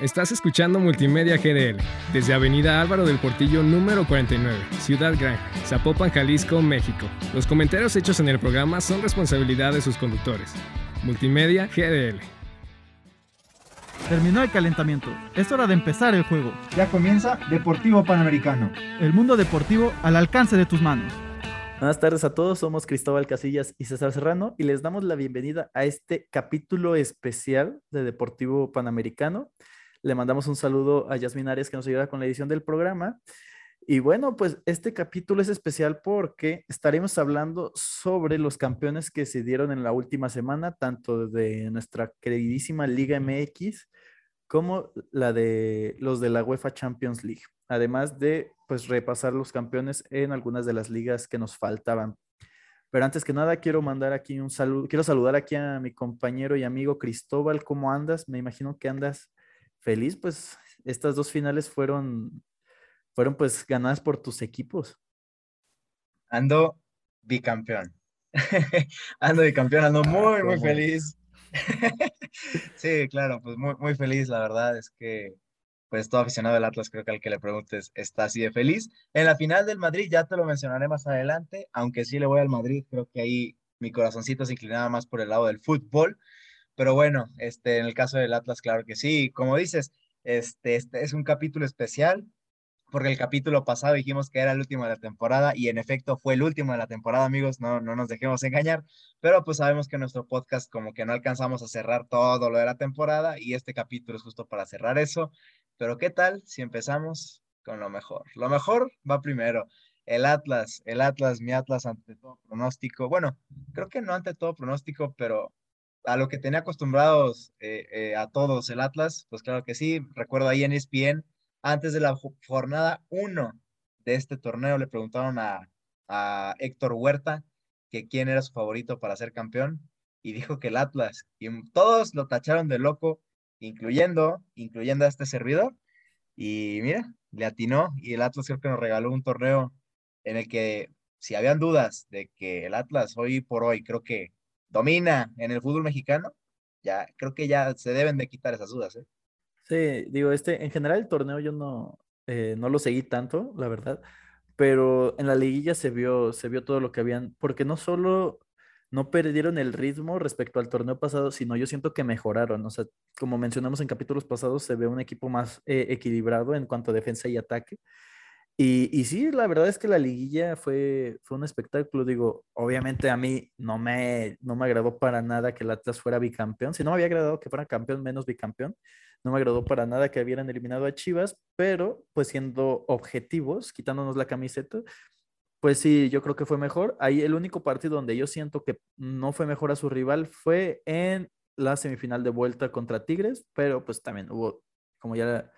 Estás escuchando Multimedia GDL desde Avenida Álvaro del Portillo número 49, Ciudad Gran, Zapopan, Jalisco, México. Los comentarios hechos en el programa son responsabilidad de sus conductores. Multimedia GDL. Terminó el calentamiento. Es hora de empezar el juego. Ya comienza Deportivo Panamericano. El mundo deportivo al alcance de tus manos. Buenas tardes a todos, somos Cristóbal Casillas y César Serrano y les damos la bienvenida a este capítulo especial de Deportivo Panamericano. Le mandamos un saludo a Yasmin Arias que nos ayuda con la edición del programa. Y bueno, pues este capítulo es especial porque estaremos hablando sobre los campeones que se dieron en la última semana, tanto de nuestra queridísima Liga MX como la de los de la UEFA Champions League. Además de pues repasar los campeones en algunas de las ligas que nos faltaban. Pero antes que nada quiero mandar aquí un saludo, quiero saludar aquí a mi compañero y amigo Cristóbal, ¿cómo andas? Me imagino que andas feliz, pues estas dos finales fueron, fueron pues ganadas por tus equipos. Ando bicampeón. ando bicampeón, ando ah, muy, muy feliz. sí, claro, pues muy, muy feliz, la verdad es que pues todo aficionado del Atlas, creo que al que le preguntes está así de feliz. En la final del Madrid, ya te lo mencionaré más adelante, aunque sí le voy al Madrid, creo que ahí mi corazoncito se inclinaba más por el lado del fútbol, pero bueno, este, en el caso del Atlas, claro que sí. Como dices, este, este es un capítulo especial porque el capítulo pasado dijimos que era el último de la temporada y en efecto fue el último de la temporada, amigos, no, no nos dejemos engañar, pero pues sabemos que nuestro podcast como que no alcanzamos a cerrar todo lo de la temporada y este capítulo es justo para cerrar eso, pero ¿qué tal si empezamos con lo mejor? Lo mejor va primero. El Atlas, el Atlas, mi Atlas ante todo pronóstico. Bueno, creo que no ante todo pronóstico, pero a lo que tenía acostumbrados eh, eh, a todos el Atlas, pues claro que sí. Recuerdo ahí en ESPN, antes de la jornada 1 de este torneo, le preguntaron a, a Héctor Huerta que quién era su favorito para ser campeón y dijo que el Atlas. Y todos lo tacharon de loco, incluyendo, incluyendo a este servidor. Y mira, le atinó y el Atlas creo que nos regaló un torneo en el que si habían dudas de que el Atlas hoy por hoy creo que domina en el fútbol mexicano, ya creo que ya se deben de quitar esas dudas. ¿eh? Sí, digo, este, en general el torneo yo no, eh, no lo seguí tanto, la verdad, pero en la liguilla se vio, se vio todo lo que habían, porque no solo no perdieron el ritmo respecto al torneo pasado, sino yo siento que mejoraron. O sea, como mencionamos en capítulos pasados, se ve un equipo más eh, equilibrado en cuanto a defensa y ataque. Y, y, sí, la verdad es que la liguilla fue, fue un espectáculo. Digo, obviamente a mí no me, no me agradó para nada que el Atlas fuera bicampeón. Si no me había agradado que fuera campeón menos bicampeón, no me agradó para nada que hubieran eliminado a Chivas, pero pues siendo objetivos, quitándonos la camiseta, pues sí, yo creo que fue mejor. Ahí el único partido donde yo siento que no fue mejor a su rival fue en la semifinal de vuelta contra Tigres, pero pues también hubo, como ya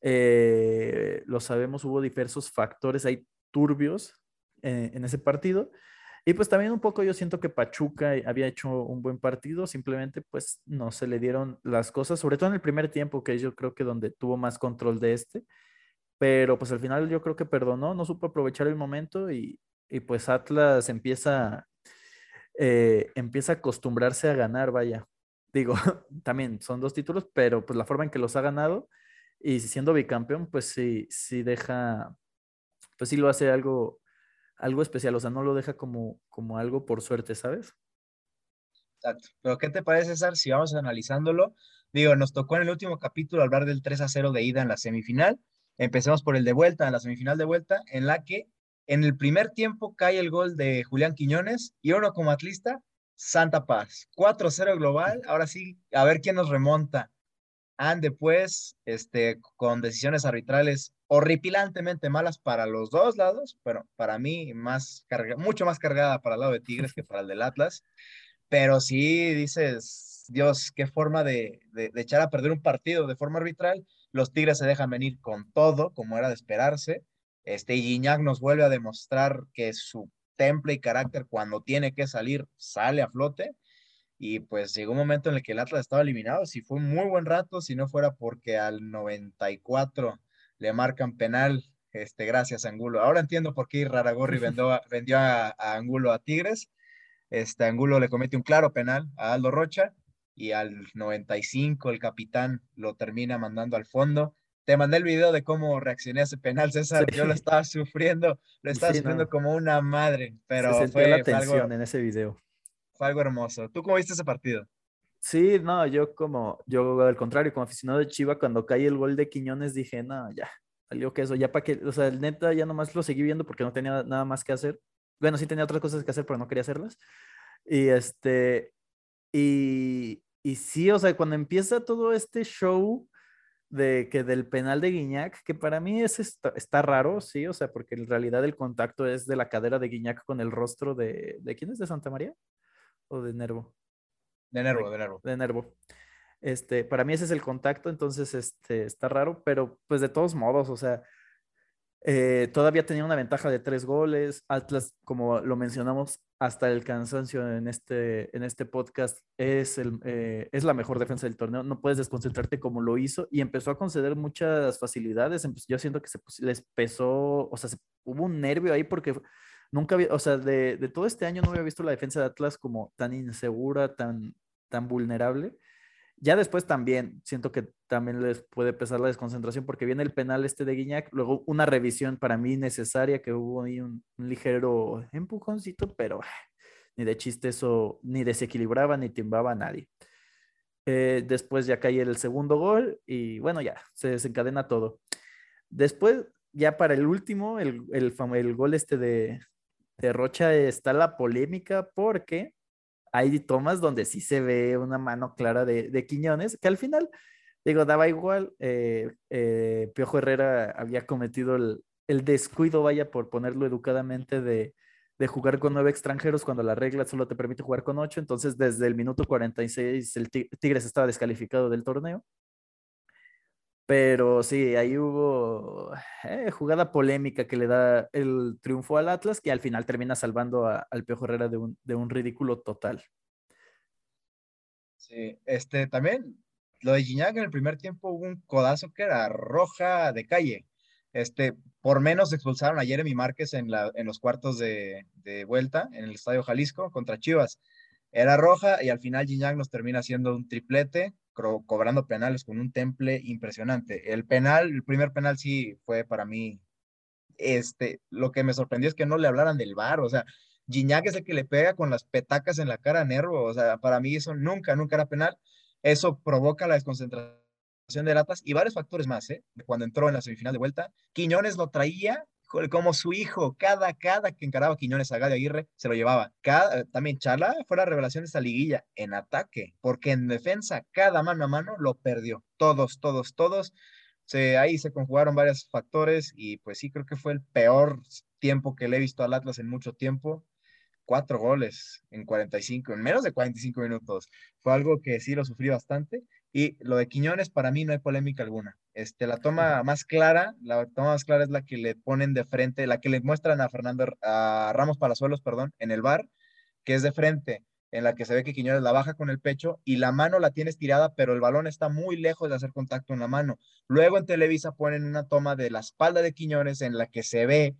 eh, lo sabemos, hubo diversos factores ahí turbios eh, en ese partido. Y pues también un poco yo siento que Pachuca había hecho un buen partido, simplemente pues no se le dieron las cosas, sobre todo en el primer tiempo, que yo creo que donde tuvo más control de este, pero pues al final yo creo que perdonó, no supo aprovechar el momento y, y pues Atlas empieza, eh, empieza a acostumbrarse a ganar, vaya. Digo, también son dos títulos, pero pues la forma en que los ha ganado y siendo bicampeón, pues sí, sí deja, pues sí lo hace algo, algo especial, o sea, no lo deja como, como algo por suerte, ¿sabes? Exacto. Pero ¿qué te parece, César, si vamos analizándolo? Digo, nos tocó en el último capítulo hablar del 3 a 0 de ida en la semifinal. Empecemos por el de vuelta, en la semifinal de vuelta, en la que en el primer tiempo cae el gol de Julián Quiñones y uno como atlista, Santa Paz. 4-0 global. Ahora sí, a ver quién nos remonta han después, este, con decisiones arbitrales horripilantemente malas para los dos lados, pero para mí más carga, mucho más cargada para el lado de Tigres que para el del Atlas. Pero sí dices, Dios, qué forma de, de, echar a perder un partido de forma arbitral. Los Tigres se dejan venir con todo, como era de esperarse. Este Gignac nos vuelve a demostrar que su temple y carácter cuando tiene que salir sale a flote y pues llegó un momento en el que el Atlas estaba eliminado, si fue un muy buen rato, si no fuera porque al 94 le marcan penal, este, gracias Angulo. Ahora entiendo por qué Raragorri vendió, vendió a, Angulo a Tigres, este Angulo le comete un claro penal a Aldo Rocha, y al 95 el capitán lo termina mandando al fondo. Te mandé el video de cómo reaccioné a ese penal, César. Yo lo estaba sufriendo, lo estaba sufriendo como una madre, pero fue, la tensión en ese video. Fue algo hermoso. ¿Tú cómo viste ese partido? Sí, no, yo como, yo al contrario, como aficionado de Chiva, cuando cae el gol de Quiñones dije, no, ya, salió que eso, ya para que, o sea, el neta ya nomás lo seguí viendo porque no tenía nada más que hacer. Bueno, sí tenía otras cosas que hacer, pero no quería hacerlas. Y este, y, y sí, o sea, cuando empieza todo este show de que del penal de Guiñac, que para mí es está, raro, sí, o sea, porque en realidad el contacto es de la cadera de Guiñac con el rostro de, ¿de quién es? ¿De Santa María? ¿O de Nervo? De Nervo, de Nervo. De Nervo. Este, para mí ese es el contacto, entonces este, está raro, pero pues de todos modos, o sea, eh, todavía tenía una ventaja de tres goles. Atlas, como lo mencionamos hasta el cansancio en este, en este podcast, es, el, eh, es la mejor defensa del torneo. No puedes desconcentrarte como lo hizo y empezó a conceder muchas facilidades. Yo siento que se les pesó, o sea, hubo un nervio ahí porque nunca había, o sea, de, de, todo este año no había visto la defensa de Atlas como tan insegura, tan, tan vulnerable. Ya después también siento que también les puede pesar la desconcentración porque viene el penal este de Guiñac, luego una revisión para mí necesaria que hubo ahí un, ligero empujoncito, pero ni de chiste eso, ni desequilibraba ni timbaba a nadie. Eh, después ya cae el segundo gol y bueno, ya se desencadena todo. Después, ya para el último, el, el, el gol este de, de Rocha está la polémica porque hay tomas donde sí se ve una mano clara de, Quiñones, que al final, digo, daba igual. Eh, eh, Piojo Herrera había cometido el, descuido, vaya, por ponerlo educadamente, de, jugar con nueve extranjeros cuando la regla solo te permite jugar con ocho. Entonces, desde el minuto 46, el Tigres estaba descalificado del torneo. Pero sí, ahí hubo eh, jugada polémica que le da el triunfo al Atlas, que al final termina salvando al Piojo Herrera de un, de un, ridículo total. Sí, este también, lo de Gignac en el primer tiempo hubo un codazo que era roja de calle. Este, por menos expulsaron a Jeremy Márquez en, la, en los cuartos de, vuelta en el Estadio Jalisco contra Chivas. Era roja y al final Gignac nos termina haciendo un triplete cobrando penales con un temple impresionante. El penal, el primer penal sí fue para mí, este, lo que me sorprendió es que no le hablaran del bar, o sea, Gignac es el que le pega con las petacas en la cara a Nervo, o sea, para mí eso nunca, nunca era penal. Eso provoca la desconcentración de latas y varios factores más, ¿eh? Cuando entró en la semifinal de vuelta, Quiñones lo traía como su hijo, cada, cada que encaraba Quiñones a Gadio Aguirre, se lo llevaba. Cada, también Chala fue la revelación de esta liguilla en ataque, porque en defensa, cada mano a mano lo perdió. Todos, todos, todos. Se, ahí se conjugaron varios factores y pues sí, creo que fue el peor tiempo que le he visto al Atlas en mucho tiempo. Cuatro goles en 45, en menos de 45 minutos. Fue algo que sí lo sufrí bastante. Y lo de Quiñones, para mí no hay polémica alguna. Este, la toma más clara, la toma más clara es la que le ponen de frente, la que le muestran a Fernando, a Ramos Palazuelos, perdón, en el bar, que es de frente, en la que se ve que Quiñones la baja con el pecho y la mano la tiene estirada, pero el balón está muy lejos de hacer contacto en la mano. Luego en Televisa ponen una toma de la espalda de Quiñones en la que se ve,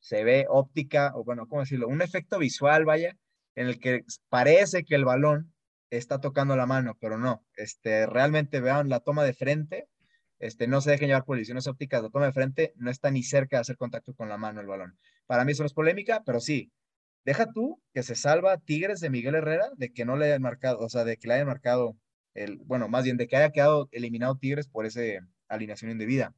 se ve óptica, o bueno, ¿cómo decirlo? Un efecto visual, vaya, en el que parece que el balón está tocando la mano, pero no. Este, realmente vean la toma de frente este, no se dejen llevar por visiones ópticas, la toma de frente no está ni cerca de hacer contacto con la mano el balón. Para mí eso no es polémica, pero sí, deja tú que se salva Tigres de Miguel Herrera de que no le hayan marcado, o sea, de que le hayan marcado, el, bueno, más bien de que haya quedado eliminado Tigres por esa alineación indebida.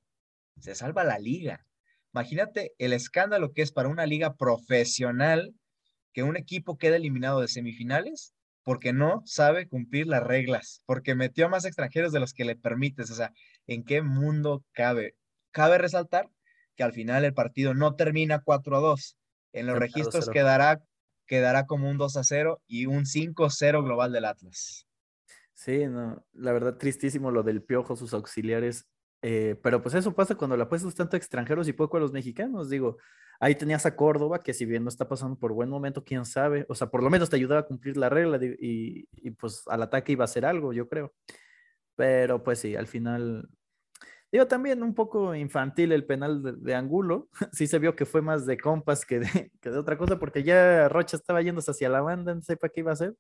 Se salva la liga. Imagínate el escándalo que es para una liga profesional que un equipo quede eliminado de semifinales porque no sabe cumplir las reglas, porque metió a más extranjeros de los que le permites. O sea, ¿en qué mundo cabe? Cabe resaltar que al final el partido no termina 4 a 2. En los registros quedará, quedará como un 2 a 0 y un 5 a 0 global del Atlas. Sí, no, la verdad tristísimo lo del piojo, sus auxiliares. Eh, pero pues eso pasa cuando la apuestas tanto a extranjeros y poco a los mexicanos. Digo, Ahí tenías a Córdoba, que si bien no está pasando por buen momento, quién sabe, o sea, por lo menos te ayudaba a cumplir la regla y, pues al ataque iba a ser algo, yo creo. Pero pues sí, al final, digo, también un poco infantil el penal de, Angulo, sí se vio que fue más de compas que de, que de otra cosa, porque ya Rocha estaba yéndose hacia la banda, no sé para qué iba a hacer.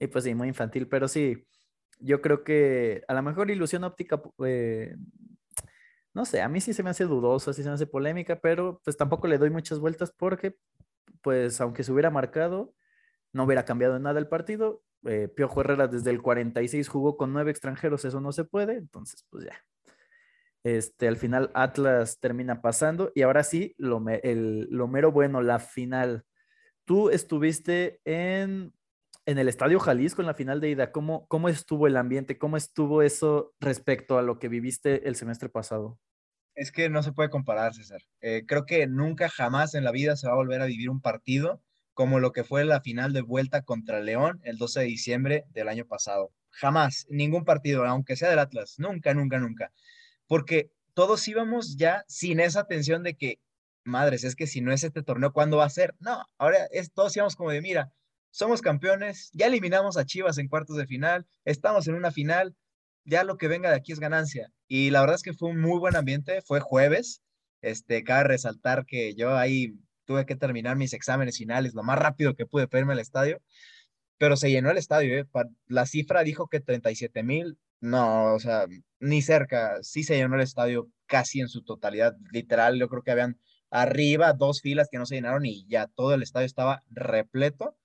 Y pues sí, muy infantil, pero sí, yo creo que a lo mejor ilusión óptica, eh, no sé, a mí sí se me hace dudoso, sí se me hace polémica, pero pues tampoco le doy muchas vueltas porque, pues aunque se hubiera marcado, no hubiera cambiado nada el partido. Eh, Piojo Herrera desde el 46 jugó con nueve extranjeros, eso no se puede, entonces pues ya. Este, al final Atlas termina pasando y ahora sí, lo, el, lo mero bueno, la final. Tú estuviste en, en el Estadio Jalisco en la final de ida. ¿Cómo, ¿Cómo estuvo el ambiente? ¿Cómo estuvo eso respecto a lo que viviste el semestre pasado? Es que no se puede comparar, César. Eh, creo que nunca jamás en la vida se va a volver a vivir un partido como lo que fue la final de vuelta contra León el 12 de diciembre del año pasado. Jamás, ningún partido, aunque sea del Atlas, nunca, nunca, nunca. Porque todos íbamos ya sin esa tensión de que, madres, es que si no es este torneo, ¿cuándo va a ser? No, ahora es, todos íbamos como de, mira, somos campeones, ya eliminamos a Chivas en cuartos de final, estamos en una final, ya lo que venga de aquí es ganancia. Y la verdad es que fue un muy buen ambiente, fue jueves, este, cabe resaltar que yo ahí tuve que terminar mis exámenes finales lo más rápido que pude pedirme al estadio, pero se llenó el estadio, ¿eh? la cifra dijo que 37 mil, no, o sea, ni cerca, sí se llenó el estadio casi en su totalidad, literal, yo creo que habían arriba dos filas que no se llenaron y ya todo el estadio estaba repleto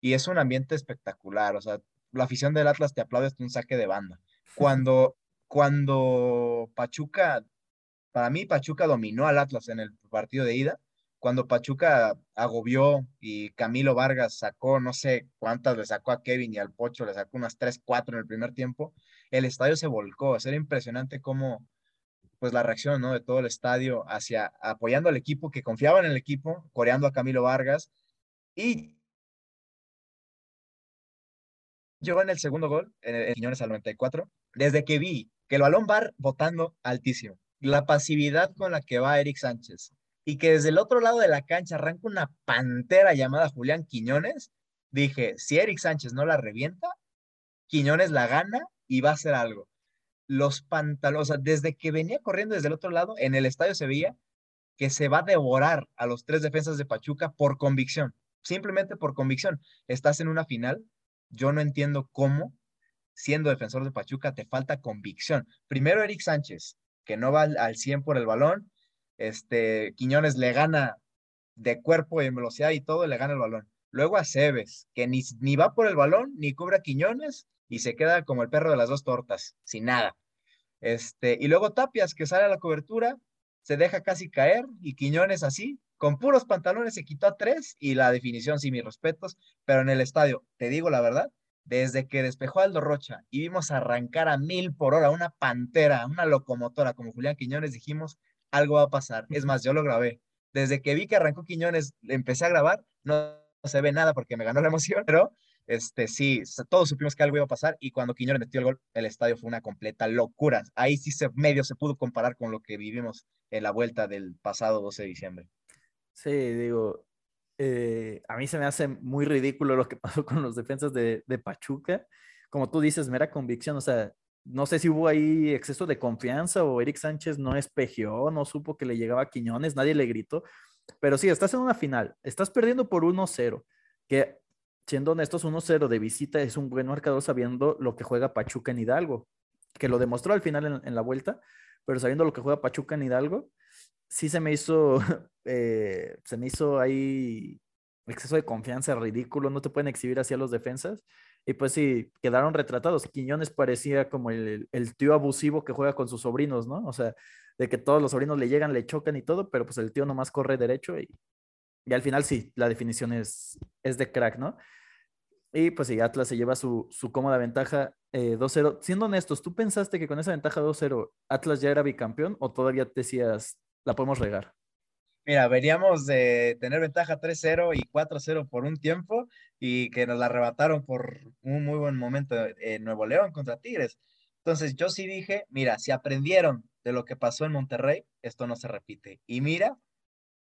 y es un ambiente espectacular, o sea, la afición del Atlas te aplaude hasta un saque de banda. Cuando, cuando Pachuca, para mí Pachuca dominó al Atlas en el partido de ida, cuando Pachuca agobió y Camilo Vargas sacó, no sé cuántas le sacó a Kevin y al Pocho, le sacó unas 3, 4 en el primer tiempo, el estadio se volcó. Era impresionante cómo, pues la reacción, ¿no? De todo el estadio hacia apoyando al equipo, que confiaba en el equipo, coreando a Camilo Vargas. Y llegó en el segundo gol, en, en Quiñones al 94, desde que vi que el balón va botando altísimo. La pasividad con la que va Eric Sánchez, y que desde el otro lado de la cancha arranca una pantera llamada Julián Quiñones, dije, si Eric Sánchez no la revienta, Quiñones la gana y va a hacer algo. Los pantalones, desde que venía corriendo desde el otro lado, en el estadio se veía que se va a devorar a los tres defensas de Pachuca por convicción, simplemente por convicción. Estás en una final, yo no entiendo cómo, siendo defensor de Pachuca, te falta convicción. Primero Eric Sánchez, que no va al 100 por el balón, este, Quiñones le gana de cuerpo y en velocidad y todo, le gana el balón. Luego a Cebes, que ni, ni va por el balón, ni cubre a Quiñones y se queda como el perro de las dos tortas, sin nada. Este, y luego Tapias, que sale a la cobertura, se deja casi caer y Quiñones así, con puros pantalones se quitó a tres y la definición, sí, mis respetos, pero en el estadio, te digo la verdad, desde que despejó Aldo Rocha y vimos arrancar a mil por hora una pantera, una locomotora como Julián Quiñones, dijimos, algo va a pasar. Es más, yo lo grabé. Desde que vi que arrancó Quiñones, empecé a grabar, no, se ve nada porque me ganó la emoción, pero este, sí, todos supimos que algo iba a pasar y cuando Quiñones metió el gol, el estadio fue una completa locura. Ahí sí se medio se pudo comparar con lo que vivimos en la vuelta del pasado 12 de diciembre. Sí, digo, eh, a mí se me hace muy ridículo lo que pasó con los defensas de, de Pachuca. Como tú dices, mera convicción, o sea, no sé si hubo ahí exceso de confianza o Eric Sánchez no espejeó, no supo que le llegaba a Quiñones, nadie le gritó. Pero sí, estás en una final, estás perdiendo por 1-0, que siendo honestos, 1-0 de visita es un buen marcador sabiendo lo que juega Pachuca en Hidalgo, que lo demostró al final en, la vuelta, pero sabiendo lo que juega Pachuca en Hidalgo, sí se me hizo, eh, se me hizo ahí exceso de confianza ridículo, no te pueden exhibir así a los defensas. Y pues sí, quedaron retratados. Quiñones parecía como el, tío abusivo que juega con sus sobrinos, ¿no? O sea, de que todos los sobrinos le llegan, le chocan y todo, pero pues el tío nomás corre derecho y, y al final sí, la definición es, es de crack, ¿no? Y pues sí, Atlas se lleva su, su cómoda ventaja 2-0. Eh, Siendo honestos, ¿tú pensaste que con esa ventaja 2-0 Atlas ya era bicampeón o todavía decías, la podemos regar? Mira, veníamos de tener ventaja 3-0 y 4-0 por un tiempo y que nos la arrebataron por un muy buen momento en Nuevo León contra Tigres. Entonces yo sí dije, mira, si aprendieron de lo que pasó en Monterrey, esto no se repite. Y mira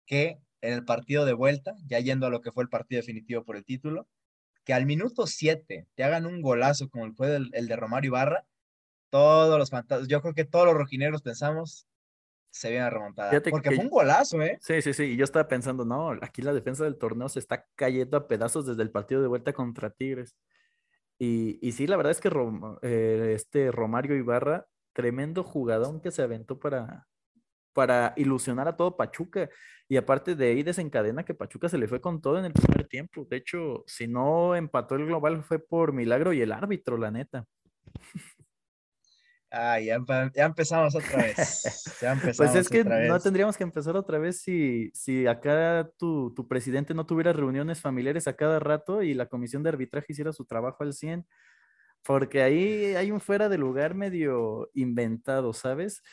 que en el partido de vuelta, ya yendo a lo que fue el partido definitivo por el título, que al minuto 7 te hagan un golazo como fue el, el de Romario Ibarra, todos los fantasmas, yo creo que todos los rojineros pensamos, se viene remontada. porque fue un golazo, ¿eh? Sí, sí, sí. Y yo estaba pensando, no, aquí la defensa del torneo se está cayendo a pedazos desde el partido de vuelta contra Tigres. Y, y sí, la verdad es que Rom- eh, este Romario Ibarra, tremendo jugador que se aventó para, para ilusionar a todo Pachuca. Y aparte de ahí desencadena que Pachuca se le fue con todo en el primer tiempo. De hecho, si no empató el global fue por milagro y el árbitro, la neta. Ah, ya, ya empezamos otra vez. Ya empezamos Pues es que otra no tendríamos que empezar otra vez si, si acá tu, tu presidente no tuviera reuniones familiares a cada rato y la comisión de arbitraje hiciera su trabajo al 100, porque ahí hay un fuera de lugar medio inventado, ¿sabes?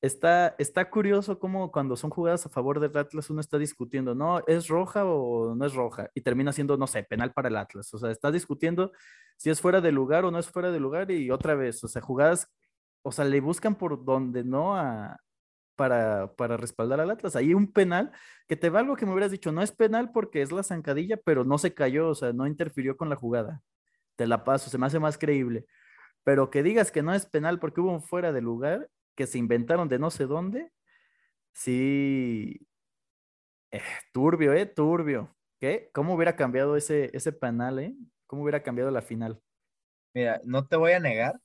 Está, está curioso cómo cuando son jugadas a favor del Atlas uno está discutiendo, no, ¿es roja o no es roja? Y termina siendo, no sé, penal para el Atlas. O sea, está discutiendo si es fuera de lugar o no es fuera de lugar y otra vez, o sea, jugadas, o sea, le buscan por donde no a, para, para respaldar al Atlas. Ahí un penal que te va algo que me hubieras dicho, no es penal porque es la zancadilla, pero no se cayó, o sea, no interfirió con la jugada. Te la paso, se me hace más creíble. Pero que digas que no es penal porque hubo un fuera de lugar que se inventaron de no sé dónde, sí. eh, turbio, ¿eh? Turbio. ¿Qué? ¿Cómo hubiera cambiado ese, ese penal, eh? ¿Cómo hubiera cambiado la final? Mira, no te voy a negar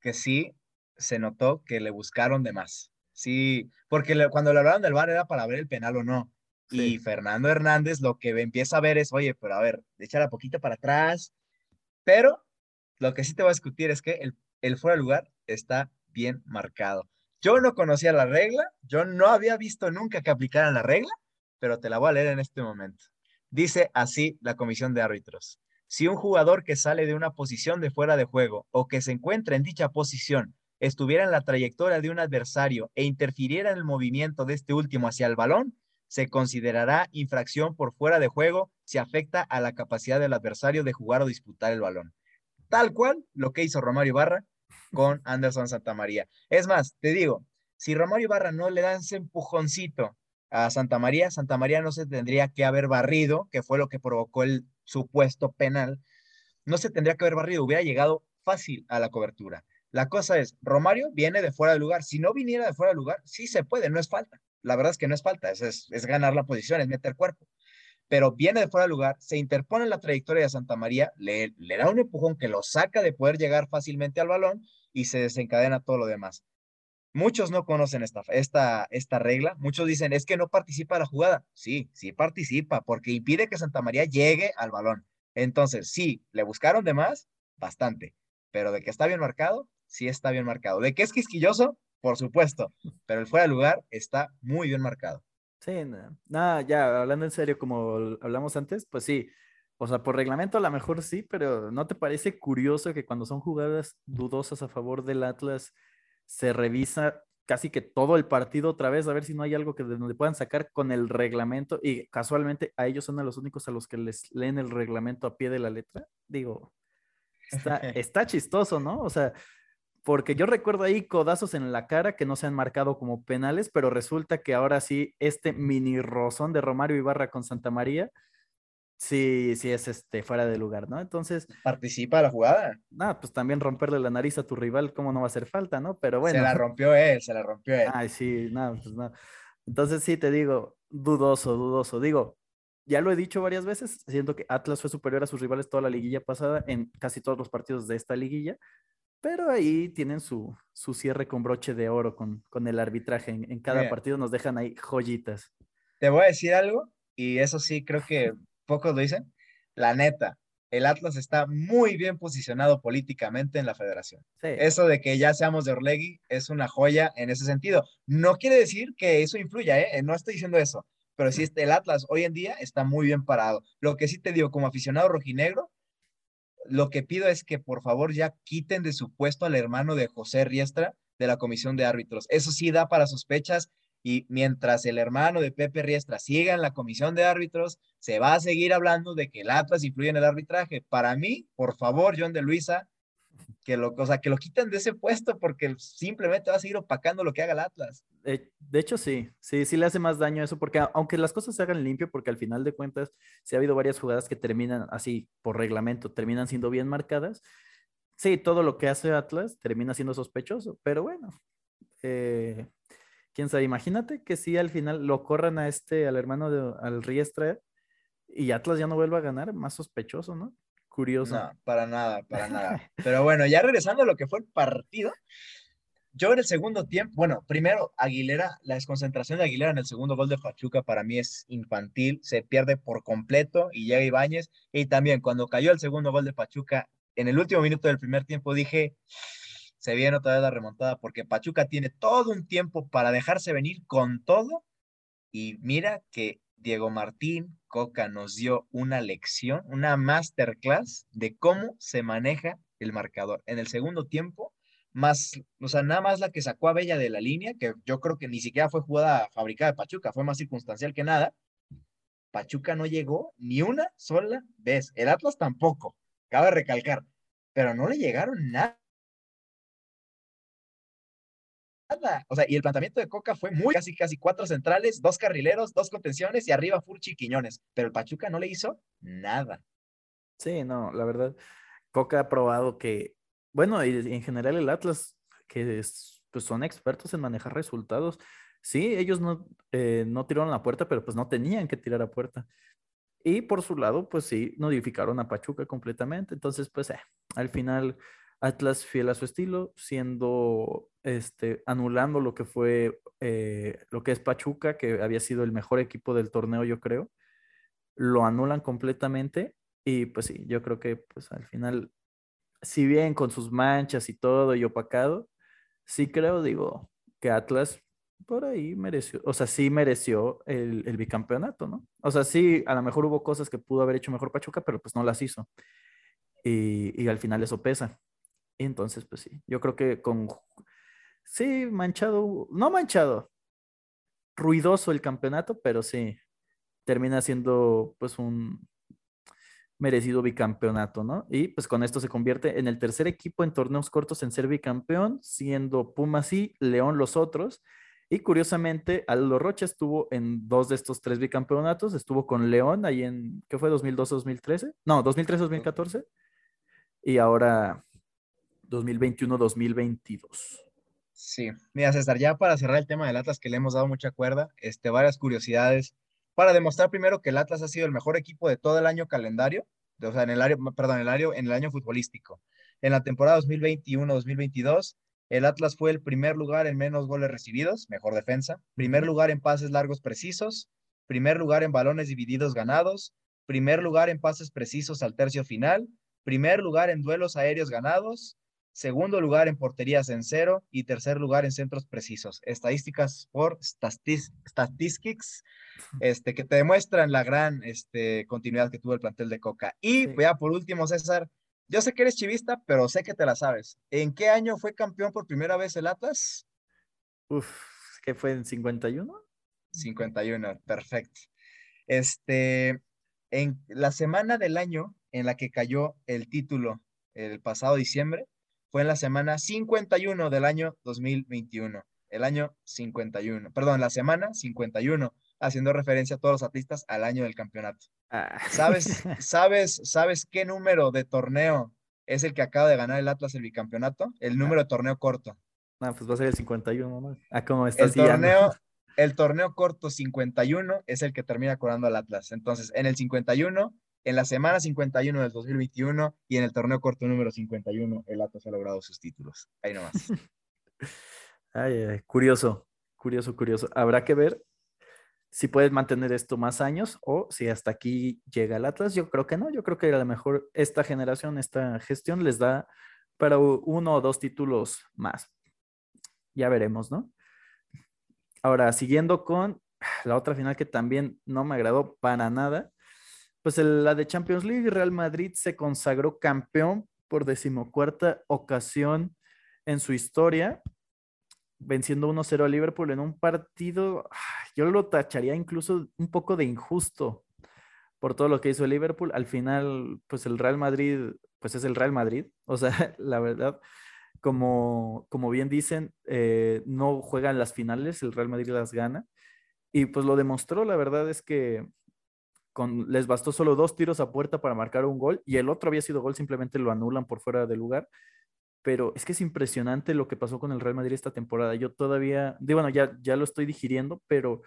que sí se notó que le buscaron de más. Sí, porque le- cuando le hablaron del VAR era para ver el penal o no. Y. Fernando Hernández lo que empieza a ver es, oye, pero a ver, échala poquito para atrás. Pero lo que sí te voy a discutir es que el, el fuera de lugar está bien marcado. Yo no conocía la regla, yo no había visto nunca que aplicaran la regla, pero te la voy a leer en este momento. Dice así la comisión de árbitros. Si un jugador que sale de una posición de fuera de juego o que se encuentra en dicha posición estuviera en la trayectoria de un adversario e interfiriera en el movimiento de este último hacia el balón, se considerará infracción por fuera de juego si afecta a la capacidad del adversario de jugar o disputar el balón. Tal cual lo que hizo Romario Ibarra con Anderson Santamaría. Es más, te digo, si Romario Ibarra no le da ese empujoncito a Santa María, Santa María no se tendría que haber barrido, que fue lo que provocó el supuesto penal, no se tendría que haber barrido, hubiera llegado fácil a la cobertura. La cosa es, Romario viene de fuera de lugar, si no viniera de fuera de lugar, sí se puede, no es falta. La verdad es que no es falta, es, ganar la posición, es meter cuerpo. Pero viene de fuera de lugar, se interpone en la trayectoria de Santa María, le, le da un empujón que lo saca de poder llegar fácilmente al balón y se desencadena todo lo demás. Muchos no conocen esta, esta, esta regla. Muchos dicen, es que no participa la jugada. Sí, sí participa, porque impide que Santa María llegue al balón. Entonces, sí, le buscaron de más, bastante. Pero de que está bien marcado, sí está bien marcado. De que es quisquilloso, por supuesto. Pero el fuera de lugar está muy bien marcado. Sí, nada, nah, ya hablando en serio, como hablamos antes, pues sí. O sea, por reglamento a lo mejor sí, pero ¿no te parece curioso que cuando son jugadas dudosas a favor del Atlas se revisa casi que todo el partido otra vez a ver si no hay algo que de donde puedan sacar con el reglamento y casualmente a ellos son a los únicos a los que les leen el reglamento a pie de la letra? Digo, está, está chistoso, ¿no? O sea, porque yo recuerdo ahí codazos en la cara que no se han marcado como penales, pero resulta que ahora sí, este mini rozón de Romario Ibarra con Santa María, sí, sí es este fuera de lugar, ¿no? Entonces, Participa la jugada. nada, pues también romperle la nariz a tu rival, ¿cómo no va a hacer falta, no? Pero bueno. Se la rompió él, se la rompió él. Ay, sí, nada, pues no. Entonces sí te digo, dudoso, dudoso. Digo, ya lo he dicho varias veces, siento que Atlas fue superior a sus rivales toda la liguilla pasada en casi todos los partidos de esta liguilla, pero ahí tienen su, su cierre con broche de oro con, con el arbitraje. En, en cada partido nos dejan ahí joyitas. Te voy a decir algo, y eso sí creo que pocos lo dicen. La neta, el Atlas está muy bien posicionado políticamente en la federación. Sí, Eso de que ya seamos de Orlegui es una joya en ese sentido. No quiere decir que eso influya, ¿eh? No estoy diciendo eso. Pero sí, este, el Atlas hoy en día está muy bien parado. Lo que sí te digo, como aficionado rojinegro, lo que pido es que por favor ya quiten de su puesto al hermano de José Riestra de la comisión de árbitros. Eso sí da para sospechas y mientras el hermano de Pepe Riestra siga en la comisión de árbitros, se va a seguir hablando de que el Atlas influye en el arbitraje. Para mí, por favor, John de Luisa, que lo, o sea, que lo quiten de ese puesto porque simplemente va a seguir opacando lo que haga el Atlas. de, hecho sí, sí, sí le hace más daño eso, porque aunque las cosas se hagan limpio, porque al final de cuentas, sí ha habido varias jugadas que terminan así, por reglamento, terminan siendo bien marcadas. Sí, todo lo que hace Atlas termina siendo sospechoso, pero bueno, eh, quién sabe, imagínate que si al final lo corran a este, al hermano de, al Riestra, y Atlas ya no vuelva a ganar, más sospechoso, ¿no? Curioso. No, para nada, para nada. Pero bueno, ya regresando a lo que fue el partido, yo en el segundo tiempo, bueno, primero Aguilera, la desconcentración de Aguilera en el segundo gol de Pachuca para mí es infantil, se pierde por completo y llega Ibáñez. Y también cuando cayó el segundo gol de Pachuca, en el último minuto del primer tiempo dije, se viene otra vez la remontada porque Pachuca tiene todo un tiempo para dejarse venir con todo. Y mira que Diego Martín Coca nos dio una lección, una masterclass de cómo se maneja el marcador. En el segundo tiempo, más, o sea, nada más la que sacó a Bella de la línea, que yo creo que ni siquiera fue jugada fabricada de Pachuca, fue más circunstancial que nada. Pachuca no llegó ni una sola vez. El Atlas tampoco, cabe recalcar, pero no le llegaron nada. O sea, y el planteamiento de Coca fue muy casi, casi cuatro centrales, dos carrileros, dos contenciones y arriba Furchi Quiñones. Pero el Pachuca no le hizo nada. Sí, no, la verdad, Coca ha probado que bueno, y en general el Atlas, que pues son expertos en manejar resultados. Sí, ellos no, eh, no tiraron la puerta, pero pues no tenían que tirar a puerta. Y por su lado, pues sí, notificaron a Pachuca completamente. Entonces, pues eh, al final, Atlas fiel a su estilo, siendo, este, anulando lo que fue, eh, lo que es Pachuca, que había sido el mejor equipo del torneo, yo creo. Lo anulan completamente. Y pues sí, yo creo que pues al final si bien con sus manchas y todo y opacado, sí creo, digo, que Atlas por ahí mereció, o sea, sí mereció el, bicampeonato, ¿no? O sea, sí, a lo mejor hubo cosas que pudo haber hecho mejor Pachuca, pero pues no las hizo. Y, y al final eso pesa. Y entonces, pues sí, yo creo que con, sí, manchado, no manchado, ruidoso el campeonato, pero sí, termina siendo pues un, merecido bicampeonato, ¿no? Y pues con esto se convierte en el tercer equipo en torneos cortos en ser bicampeón, siendo Pumas y León los otros. Y curiosamente, Aldo Rocha estuvo en dos de estos tres bicampeonatos. Estuvo con León ahí en, ¿qué fue? ¿2012-2013? No, 2013-2014. Y ahora 2021-2022. Sí, mira César, ya para cerrar el tema del Atlas que le hemos dado mucha cuerda, este, varias curiosidades. Para demostrar primero que el Atlas ha sido el mejor equipo de todo el año calendario, o sea, en el año, perdón, el año, en el año futbolístico. En la temporada 2021-2022, el Atlas fue el primer lugar en menos goles recibidos, mejor defensa, primer lugar en pases largos precisos, primer lugar en balones divididos ganados, primer lugar en pases precisos al tercio final, primer lugar en duelos aéreos ganados, segundo lugar en porterías en cero y tercer lugar en centros precisos. Estadísticas por Statistics, este, que te demuestran la gran este, continuidad que tuvo el plantel de Coca. Y vea por último, César, yo sé que eres chivista, pero sé que te la sabes. ¿En qué año fue campeón por primera vez el Atlas? Uf, ¿qué fue en 51? 51, perfecto. Este, en la semana del año en la que cayó el título el pasado diciembre, fue en la semana 51 del año 2021. El año 51, perdón, la semana 51, haciendo referencia a todos los atlistas al año del campeonato. Ah. ¿Sabes, sabes, sabes qué número de torneo es el que acaba de ganar el Atlas el bicampeonato? El número de torneo corto. Ah, pues va a ser el 51, ¿no? Ah, ¿cómo estás el torneo, el torneo corto 51 es el que termina coronando al Atlas. Entonces, en el 51 en la semana 51 del 2021 y en el torneo corto número 51, el Atlas ha logrado sus títulos. Ahí nomás. ay, curioso, curioso, curioso. Habrá que ver si puedes mantener esto más años o si hasta aquí llega el Atlas. Yo creo que no, yo creo que a lo mejor esta generación, esta gestión les da para uno o dos títulos más. Ya veremos, ¿no? Ahora, siguiendo con la otra final que también no me agradó para nada, pues la de Champions League, Real Madrid se consagró campeón por decimocuarta ocasión en su historia, venciendo 1-0 a Liverpool en un partido, yo lo tacharía incluso un poco de injusto por todo lo que hizo el Liverpool. Al final, pues el Real Madrid, pues es el Real Madrid. O sea, la verdad, como, como bien dicen, eh, no juegan las finales, el Real Madrid las gana. Y pues lo demostró, la verdad es que les bastó solo dos tiros a puerta para marcar un gol y el otro había sido gol, simplemente lo anulan por fuera de lugar. Pero es que es impresionante lo que pasó con el Real Madrid esta temporada. Yo todavía, bueno, ya, ya lo estoy digiriendo, pero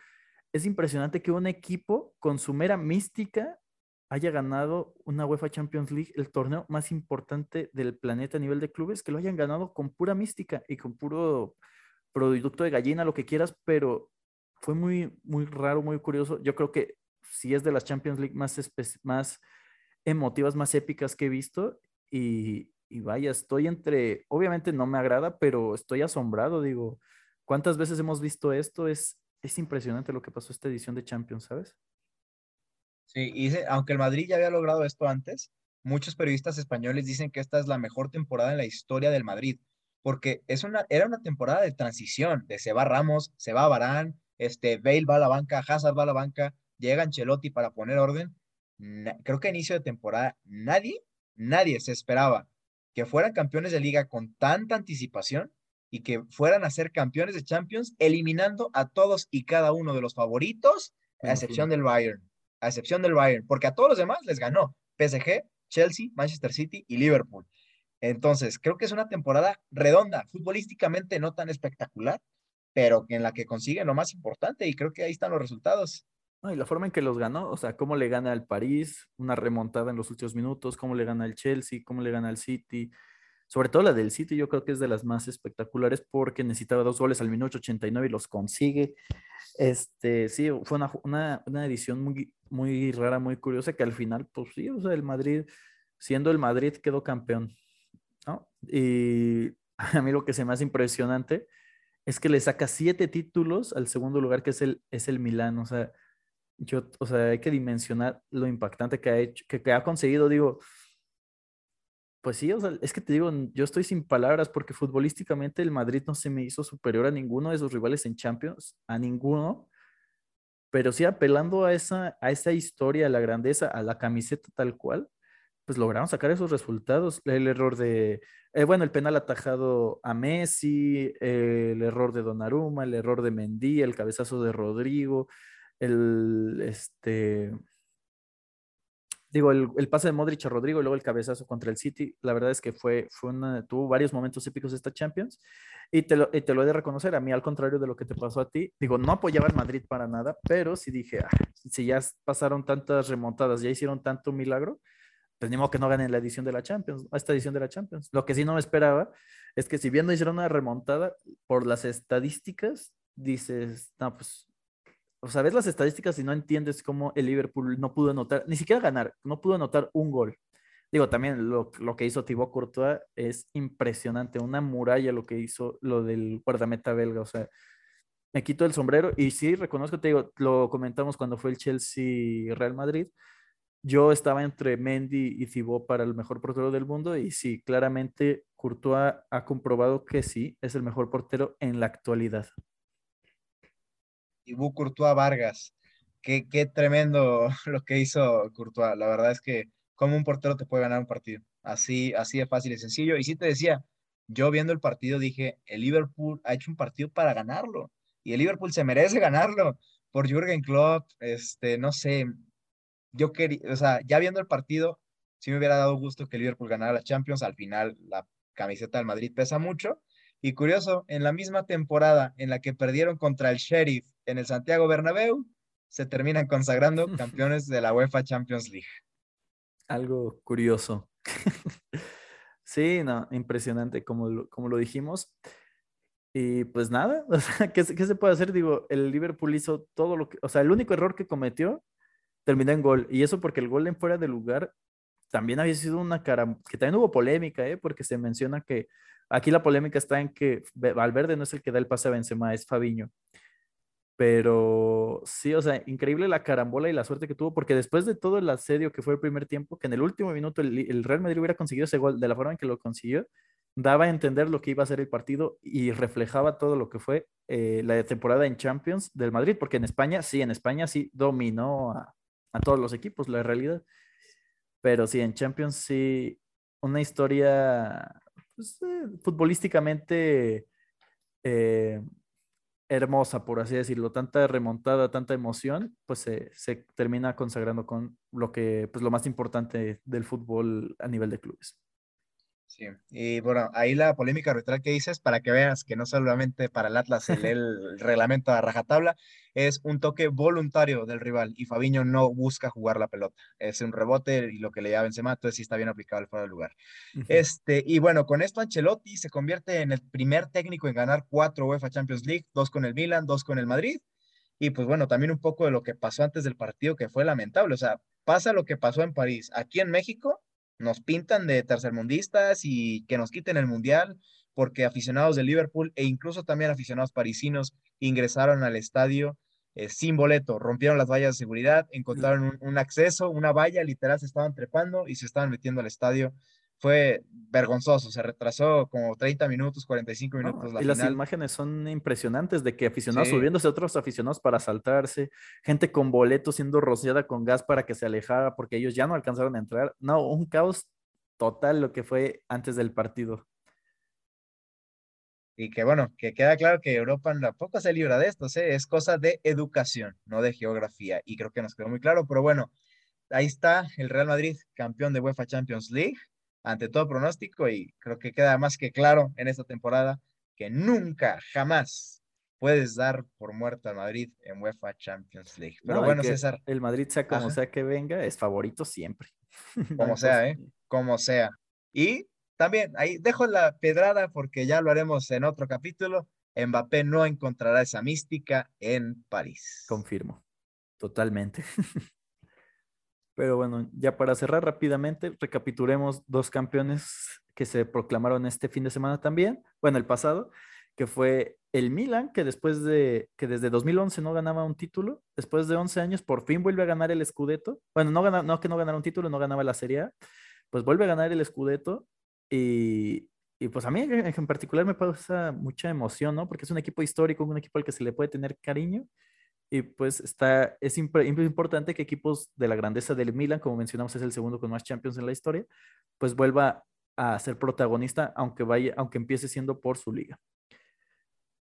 es impresionante que un equipo con su mera mística haya ganado una UEFA Champions League, el torneo más importante del planeta a nivel de clubes, que lo hayan ganado con pura mística y con puro producto de gallina, lo que quieras, pero fue muy, muy raro, muy curioso. Yo creo que sí es de las Champions League más, más emotivas, más épicas que he visto y, y vaya, estoy entre, obviamente no me agrada, pero estoy asombrado, digo, ¿cuántas veces hemos visto esto? Es, es impresionante lo que pasó esta edición de Champions, ¿sabes? Sí, y aunque el Madrid ya había logrado esto antes, muchos periodistas españoles dicen que esta es la mejor temporada en la historia del Madrid, porque es una, era una temporada de transición, se va Ramos, se va Barán, este, Bale va a la banca, Hazard va a la banca, llega Ancelotti para poner orden. creo que a inicio de temporada nadie, nadie se esperaba que fueran campeones de liga con tanta anticipación y que fueran a ser campeones de Champions, eliminando a todos y cada uno de los favoritos, a excepción del Bayern a excepción del Bayern, porque a todos los demás les ganó PSG, Chelsea, Manchester City y Liverpool. Entonces, creo que es una temporada redonda, futbolísticamente no tan espectacular, pero en la que consiguen lo más importante y creo que ahí están los resultados. Y la forma en que los ganó, o sea, cómo le gana al París, una remontada en los últimos minutos, cómo le gana al Chelsea, cómo le gana al City, sobre todo la del City, yo creo que es de las más espectaculares porque necesitaba dos goles al minuto 89 y los consigue. Este, sí, fue una, una, edición muy, muy rara, muy curiosa, que al final, pues sí, o sea, el Madrid, siendo el Madrid, quedó campeón. ¿no? Y a mí lo que se me hace impresionante es que le saca siete títulos al segundo lugar, que es el, es el Milán. O sea, yo, o sea, hay que dimensionar lo impactante que ha hecho, que, que ha conseguido, digo, pues sí, o sea, es que te digo, yo estoy sin palabras porque futbolísticamente el Madrid no se me hizo superior a ninguno de sus rivales en Champions, a ninguno, pero sí apelando a esa, a esa historia, a la grandeza, a la camiseta tal cual, pues lograron sacar esos resultados. El error de, eh, bueno, el penal atajado a Messi, el error de Donnarumma, el error de Mendy, el cabezazo de Rodrigo, el, este, digo, el, pase de Modric a Rodrigo y luego el cabezazo contra el City, la verdad es que fue, fue una, tuvo varios momentos épicos esta Champions y te, lo, te lo he de reconocer, a mí al contrario de lo que te pasó a ti, digo, no apoyaba al Madrid para nada, pero sí dije, ah, si ya pasaron tantas remontadas, ya hicieron tanto milagro, pues ni modo que no ganen la edición de la Champions, esta edición de la Champions. Lo que sí no me esperaba es que si bien no hicieron una remontada, por las estadísticas, dices, no, pues o sea, ves las estadísticas y no entiendes cómo el Liverpool no pudo anotar, ni siquiera ganar, no pudo anotar un gol. Digo, también lo, que hizo Thibaut Courtois es impresionante, una muralla lo que hizo lo del guardameta belga, o sea, me quito el sombrero y sí, reconozco, te digo, lo comentamos cuando fue el Chelsea-Real Madrid, yo estaba entre Mendy y Thibaut para el mejor portero del mundo y sí, claramente Courtois ha comprobado que sí, es el mejor portero en la actualidad y Bu Courtois Vargas. Qué, qué tremendo lo que hizo Courtois. La verdad es que como un portero te puede ganar un partido. Así, así de fácil y sencillo. Y sí te decía, yo viendo el partido dije, el Liverpool ha hecho un partido para ganarlo. Y el Liverpool se merece ganarlo por Jürgen Klopp. Este, no sé, yo quería, o sea, ya viendo el partido, sí me hubiera dado gusto que el Liverpool ganara la Champions. Al final, la camiseta del Madrid pesa mucho. Y curioso, en la misma temporada en la que perdieron contra el Sheriff en el Santiago Bernabéu, se terminan consagrando campeones de la UEFA Champions League. Algo curioso. sí, no, impresionante, como lo, como lo dijimos. Y pues nada, ¿qué, ¿qué, se puede hacer? Digo, el Liverpool hizo todo lo que, o sea, el único error que cometió terminó en gol. Y eso porque el gol en fuera de lugar también había sido una cara, que también hubo polémica, ¿eh? porque se menciona que Aquí la polémica está en que Valverde no es el que da el pase a Benzema, es Fabiño. Pero sí, o sea, increíble la carambola y la suerte que tuvo, porque después de todo el asedio que fue el primer tiempo, que en el último minuto el, Real Madrid hubiera conseguido ese gol de la forma en que lo consiguió, daba a entender lo que iba a ser el partido y reflejaba todo lo que fue eh, la temporada en Champions del Madrid, porque en España, sí, en España sí dominó a, a todos los equipos, la realidad. Pero sí, en Champions sí, una historia pues, eh, futbolísticamente eh, hermosa, por así decirlo, tanta remontada, tanta emoción, pues se termina consagrando con lo que, pues lo más importante del fútbol a nivel de clubes. Sí, y bueno, ahí la polémica arbitral que dices, para que veas que no solamente para el Atlas el, el reglamento a rajatabla, es un toque voluntario del rival y Fabiño no busca jugar la pelota, es un rebote y lo que le da Benzema, entonces sí está bien aplicado el fuera de lugar. este, y bueno, con esto Ancelotti se convierte en el primer técnico en ganar cuatro UEFA Champions League, dos con el Milan, dos con el Madrid, y pues bueno, también un poco de lo que pasó antes del partido que fue lamentable, o sea, pasa lo que pasó en París, aquí en México nos pintan de tercermundistas y que nos quiten el mundial porque aficionados de Liverpool e incluso también aficionados parisinos ingresaron al estadio eh, sin boleto, rompieron las vallas de seguridad, encontraron un, acceso, una valla, literal se estaban trepando y se estaban metiendo al estadio fue vergonzoso, se retrasó como 30 minutos, 45 minutos. y las imágenes son impresionantes de que aficionados subiéndose otros aficionados para saltarse, gente con boletos siendo rociada con gas para que se alejara porque ellos ya no alcanzaron a entrar. No, un caos total lo que fue antes del partido. Y que bueno, que queda claro que Europa tampoco se libra de esto, ¿eh? es cosa de educación, no de geografía. Y creo que nos quedó muy claro, pero bueno, ahí está el Real Madrid, campeón de UEFA Champions League ante todo pronóstico y creo que queda más que claro en esta temporada que nunca, jamás puedes dar por muerto al Madrid en UEFA Champions League. Pero bueno, César. El Madrid, sea como sea que venga, es favorito siempre. Como sea, ¿eh? Como sea. Y también, ahí dejo la pedrada porque ya lo haremos en otro capítulo. Mbappé no encontrará esa mística en París. Confirmo, totalmente. Pero bueno, ya para cerrar rápidamente, recapitulemos dos campeones que se proclamaron este fin de semana también, bueno, el pasado, que fue el Milan, que después de que desde 2011 no ganaba un título, después de 11 años por fin vuelve a ganar el Scudetto. Bueno, no, gana, no que no ganara un título, no ganaba la Serie A, pues vuelve a ganar el Scudetto y, y pues a mí en particular me causa mucha emoción, ¿no? Porque es un equipo histórico, un equipo al que se le puede tener cariño y pues está, es importante que equipos de la grandeza del Milan, como mencionamos, es el segundo con más Champions en la historia, pues vuelva a ser protagonista, aunque vaya, aunque empiece siendo por su liga.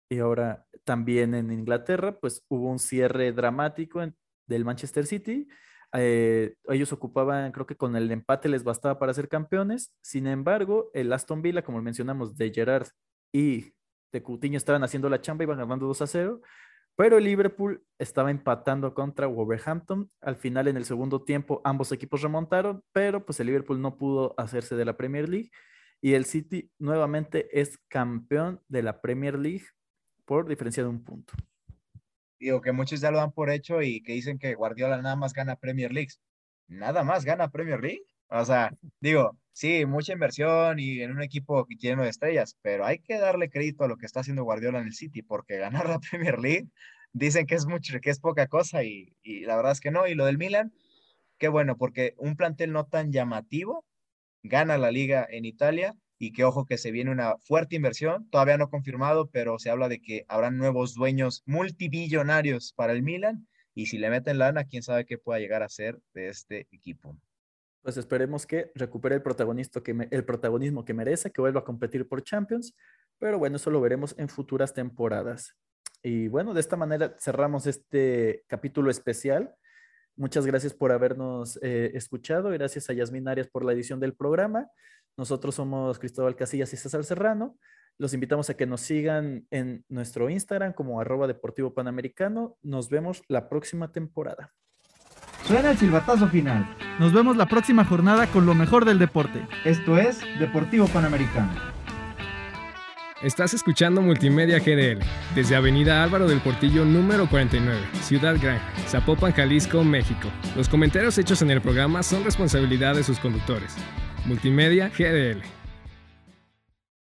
Y ahora también en Inglaterra, pues hubo un cierre dramático del Manchester City. Eh, ellos ocupaban, creo que con el empate les bastaba para ser campeones. Sin embargo, el Aston Villa, como mencionamos, de Gerard y de Coutinho estaban haciendo la chamba, iban ganando 2 a 0. Pero el Liverpool estaba empatando contra Wolverhampton. Al final, en el segundo tiempo, ambos equipos remontaron, pero pues el Liverpool no pudo hacerse de la Premier League. Y el City nuevamente es campeón de la Premier League por diferencia de un punto. Digo que muchos ya lo dan por hecho y que dicen que Guardiola nada más gana Premier League. Nada más gana Premier League. O sea, digo, sí, mucha inversión y en un equipo lleno de estrellas, pero hay que darle crédito a lo que está haciendo Guardiola en el City, porque ganar la Premier League dicen que es mucho, que es poca cosa y, y la verdad es que no. Y lo del Milan, qué bueno, porque un plantel no tan llamativo gana la liga en Italia y que ojo que se viene una fuerte inversión, todavía no confirmado, pero se habla de que habrán nuevos dueños multibillonarios para el Milan y si le meten lana, quién sabe qué pueda llegar a ser de este equipo. Pues esperemos que recupere el, protagonista que el protagonismo que merece, que vuelva a competir por Champions, pero bueno, eso lo veremos en futuras temporadas. Y bueno, de esta manera cerramos este capítulo especial. Muchas gracias por habernos eh, escuchado. Gracias a Yasmin Arias por la edición del programa. Nosotros somos Cristóbal Casillas y César Serrano. Los invitamos a que nos sigan en nuestro Instagram como arroba deportivo panamericano. Nos vemos la próxima temporada. Suena el silbatazo final. Nos vemos la próxima jornada con lo mejor del deporte. Esto es Deportivo Panamericano. Estás escuchando Multimedia GDL desde Avenida Álvaro del Portillo número 49, Ciudad Gran, Zapopan, Jalisco, México. Los comentarios hechos en el programa son responsabilidad de sus conductores. Multimedia GDL.